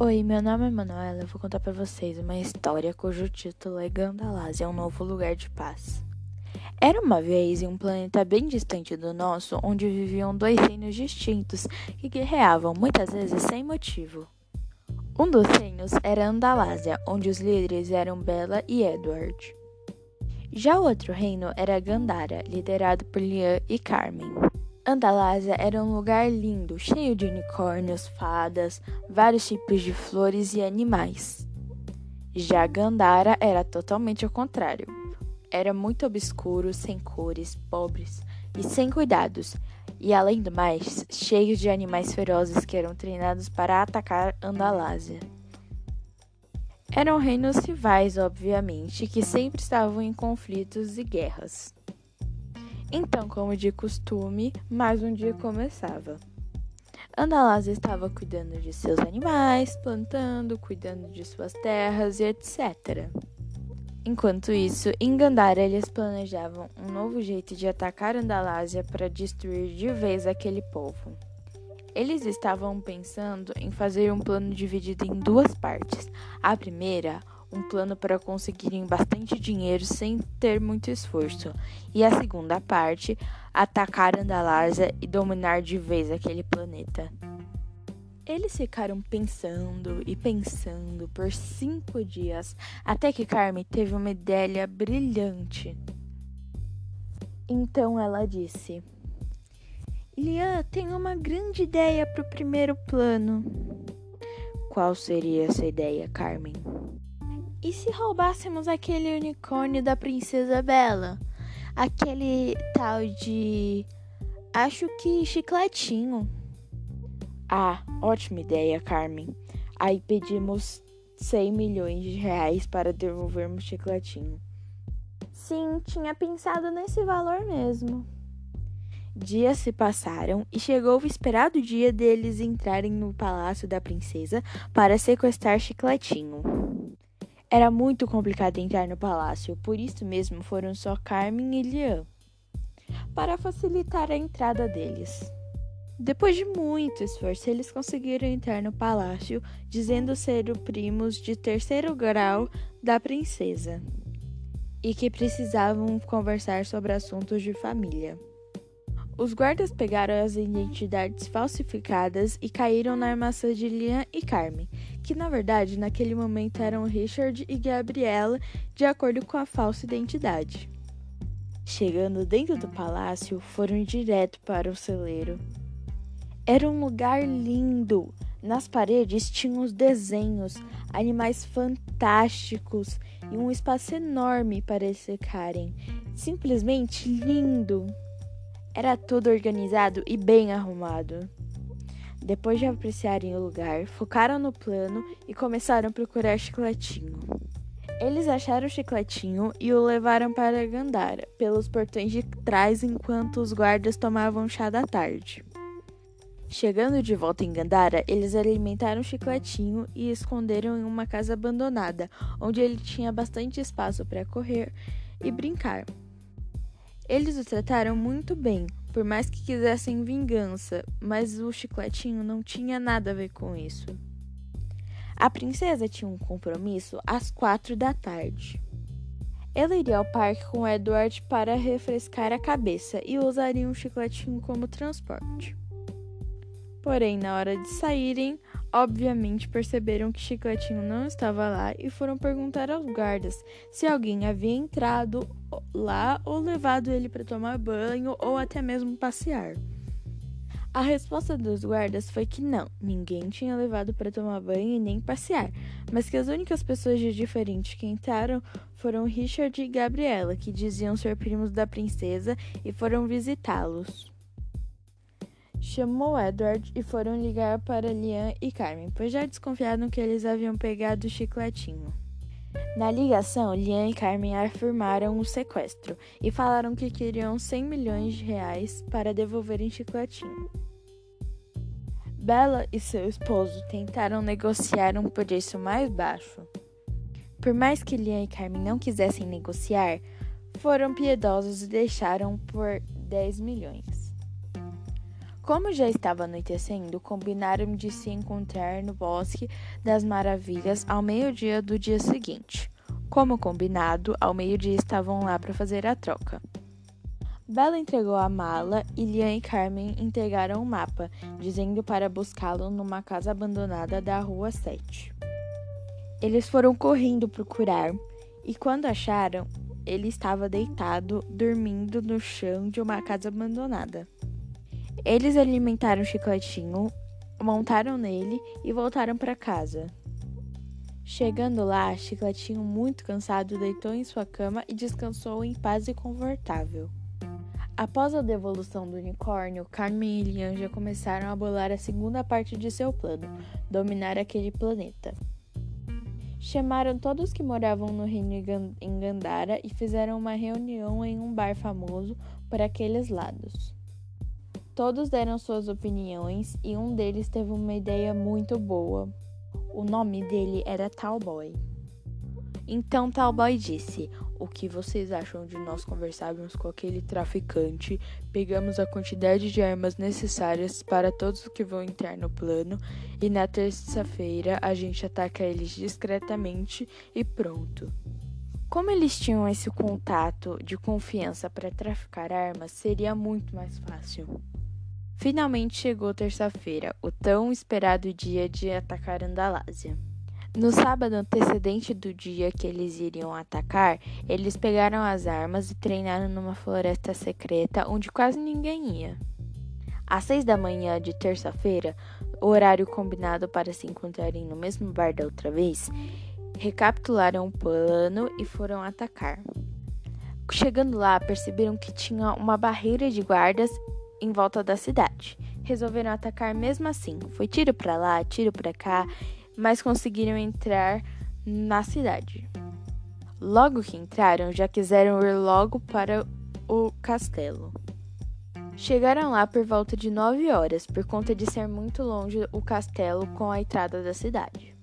Oi, meu nome é Manuela. Eu vou contar para vocês uma história cujo título é Gandalásia, um novo lugar de paz. Era uma vez em um planeta bem distante do nosso, onde viviam dois reinos distintos que guerreavam muitas vezes sem motivo. Um dos reinos era Andalásia, onde os líderes eram Bella e Edward. Já o outro reino era Gandara, liderado por Lian e Carmen. Andalásia era um lugar lindo, cheio de unicórnios, fadas, vários tipos de flores e animais. Já Gandara era totalmente ao contrário. Era muito obscuro, sem cores, pobres e sem cuidados, e além do mais, cheio de animais ferozes que eram treinados para atacar Andalásia. Eram reinos rivais, obviamente, que sempre estavam em conflitos e guerras. Então, como de costume, mais um dia começava. Andalaz estava cuidando de seus animais, plantando, cuidando de suas terras e etc. Enquanto isso, em Gandara eles planejavam um novo jeito de atacar Andalásia para destruir de vez aquele povo. Eles estavam pensando em fazer um plano dividido em duas partes. A primeira, um plano para conseguirem bastante dinheiro sem ter muito esforço, e a segunda parte, atacar Andalásia e dominar de vez aquele planeta. Eles ficaram pensando e pensando por cinco dias, até que Carmen teve uma ideia brilhante. Então ela disse: Lian, tenho uma grande ideia para o primeiro plano. Qual seria essa ideia, Carmen? E se roubássemos aquele unicórnio da Princesa Bela? Aquele tal de. Acho que chicletinho. Ah, ótima ideia, Carmen. Aí pedimos 100 milhões de reais para devolvermos chicletinho. Sim, tinha pensado nesse valor mesmo. Dias se passaram e chegou o esperado dia deles entrarem no palácio da princesa para sequestrar Chicletinho. Era muito complicado entrar no palácio, por isso mesmo foram só Carmen e Lian para facilitar a entrada deles. Depois de muito esforço, eles conseguiram entrar no palácio, dizendo ser o primos de terceiro grau da princesa e que precisavam conversar sobre assuntos de família. Os guardas pegaram as identidades falsificadas e caíram na armação de Lian e Carmen, que na verdade naquele momento eram Richard e Gabriela, de acordo com a falsa identidade. Chegando dentro do palácio, foram direto para o celeiro. Era um lugar lindo. Nas paredes tinham os desenhos, animais fantásticos e um espaço enorme para secarem. Simplesmente lindo. Era tudo organizado e bem arrumado. Depois de apreciarem o lugar, focaram no plano e começaram a procurar chicletinho. Eles acharam o chicletinho e o levaram para Gandara, pelos portões de trás enquanto os guardas tomavam chá da tarde. Chegando de volta em Gandara, eles alimentaram o chicletinho e esconderam em uma casa abandonada, onde ele tinha bastante espaço para correr e brincar. Eles o trataram muito bem, por mais que quisessem vingança, mas o chicletinho não tinha nada a ver com isso. A princesa tinha um compromisso às quatro da tarde. Ela iria ao parque com Edward para refrescar a cabeça e usaria um chicletinho como transporte. Porém, na hora de saírem, obviamente perceberam que Chicletinho não estava lá e foram perguntar aos guardas se alguém havia entrado lá ou levado ele para tomar banho ou até mesmo passear. A resposta dos guardas foi que não, ninguém tinha levado para tomar banho e nem passear, mas que as únicas pessoas de diferente que entraram foram Richard e Gabriela, que diziam ser primos da princesa e foram visitá-los chamou Edward e foram ligar para Lian e Carmen, pois já desconfiaram que eles haviam pegado o chicletinho. Na ligação, Lian e Carmen afirmaram o sequestro e falaram que queriam 100 milhões de reais para devolverem chicletinho. Bella e seu esposo tentaram negociar um preço mais baixo. Por mais que Lian e Carmen não quisessem negociar, foram piedosos e deixaram por 10 milhões. Como já estava anoitecendo, combinaram de se encontrar no Bosque das Maravilhas ao meio-dia do dia seguinte. Como combinado, ao meio-dia estavam lá para fazer a troca. Bela entregou a mala e Lian e Carmen entregaram o mapa, dizendo para buscá-lo numa casa abandonada da Rua 7. Eles foram correndo procurar e, quando acharam, ele estava deitado, dormindo no chão de uma casa abandonada. Eles alimentaram o chicletinho, montaram nele e voltaram para casa. Chegando lá, Chicletinho, muito cansado, deitou em sua cama e descansou em paz e confortável. Após a devolução do unicórnio, Carmen e Lian já começaram a bolar a segunda parte de seu plano, dominar aquele planeta. Chamaram todos que moravam no reino em Gandara e fizeram uma reunião em um bar famoso por aqueles lados. Todos deram suas opiniões e um deles teve uma ideia muito boa. O nome dele era Talboy. Então Talboy disse: O que vocês acham de nós conversarmos com aquele traficante? Pegamos a quantidade de armas necessárias para todos que vão entrar no plano e na terça-feira a gente ataca eles discretamente e pronto. Como eles tinham esse contato de confiança para traficar armas, seria muito mais fácil. Finalmente chegou terça-feira, o tão esperado dia de atacar Andalásia. No sábado antecedente do dia que eles iriam atacar, eles pegaram as armas e treinaram numa floresta secreta onde quase ninguém ia. Às seis da manhã de terça-feira, o horário combinado para se encontrarem no mesmo bar da outra vez, recapitularam o plano e foram atacar. Chegando lá, perceberam que tinha uma barreira de guardas em volta da cidade. Resolveram atacar mesmo assim. Foi tiro para lá, tiro para cá mas conseguiram entrar na cidade. Logo que entraram, já quiseram ir logo para o castelo. Chegaram lá por volta de nove horas, por conta de ser muito longe o castelo com a entrada da cidade.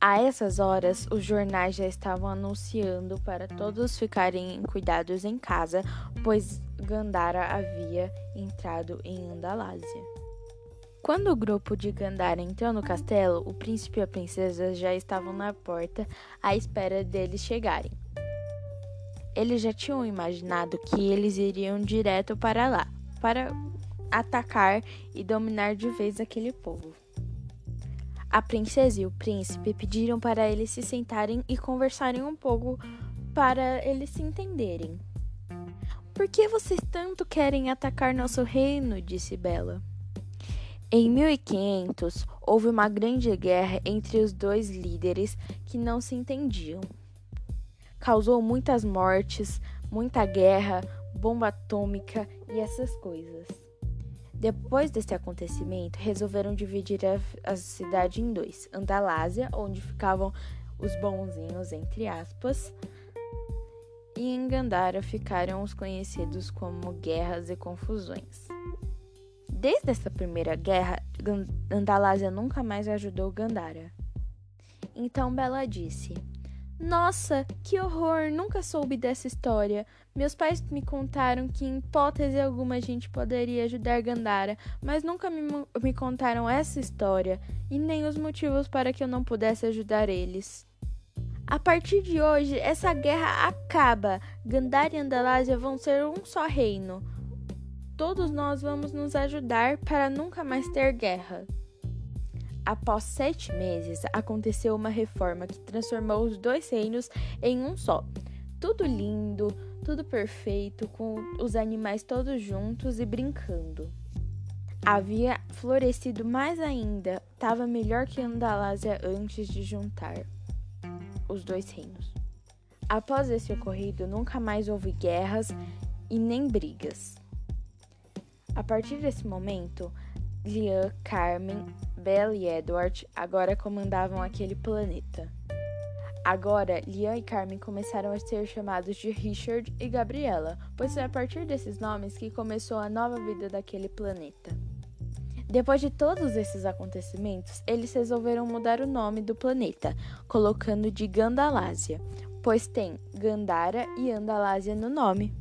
A essas horas, os jornais já estavam anunciando para todos ficarem cuidados em casa, pois Gandara havia entrado em Andalásia. Quando o grupo de Gandara entrou no castelo, o príncipe e a princesa já estavam na porta à espera deles chegarem. Eles já tinham imaginado que eles iriam direto para lá, para atacar e dominar de vez aquele povo. A princesa e o príncipe pediram para eles se sentarem e conversarem um pouco para eles se entenderem. Por que vocês tanto querem atacar nosso reino? disse Bela. Em 1500, houve uma grande guerra entre os dois líderes que não se entendiam. Causou muitas mortes, muita guerra, bomba atômica e essas coisas. Depois desse acontecimento, resolveram dividir a, a cidade em dois: Andalásia, onde ficavam os bonzinhos, entre aspas, e em Gandara ficaram os conhecidos como guerras e confusões. Desde essa primeira guerra, Andalásia nunca mais ajudou Gandara. Então Bela disse: Nossa, que horror! Nunca soube dessa história. Meus pais me contaram que, em hipótese alguma, a gente poderia ajudar Gandara, mas nunca me, me contaram essa história e nem os motivos para que eu não pudesse ajudar eles. A partir de hoje, essa guerra acaba. Gandara e Andalásia vão ser um só reino todos nós vamos nos ajudar para nunca mais ter guerra. Após sete meses, aconteceu uma reforma que transformou os dois reinos em um só. Tudo lindo, tudo perfeito, com os animais todos juntos e brincando. Havia florescido mais ainda, estava melhor que Andalásia antes de juntar os dois reinos. Após esse ocorrido, nunca mais houve guerras e nem brigas. A partir desse momento, Lian, Carmen, Belle e Edward agora comandavam aquele planeta. Agora, Lian e Carmen começaram a ser chamados de Richard e Gabriela, pois foi a partir desses nomes que começou a nova vida daquele planeta. Depois de todos esses acontecimentos, eles resolveram mudar o nome do planeta, colocando de Gandalásia, pois tem Gandara e Andalásia no nome.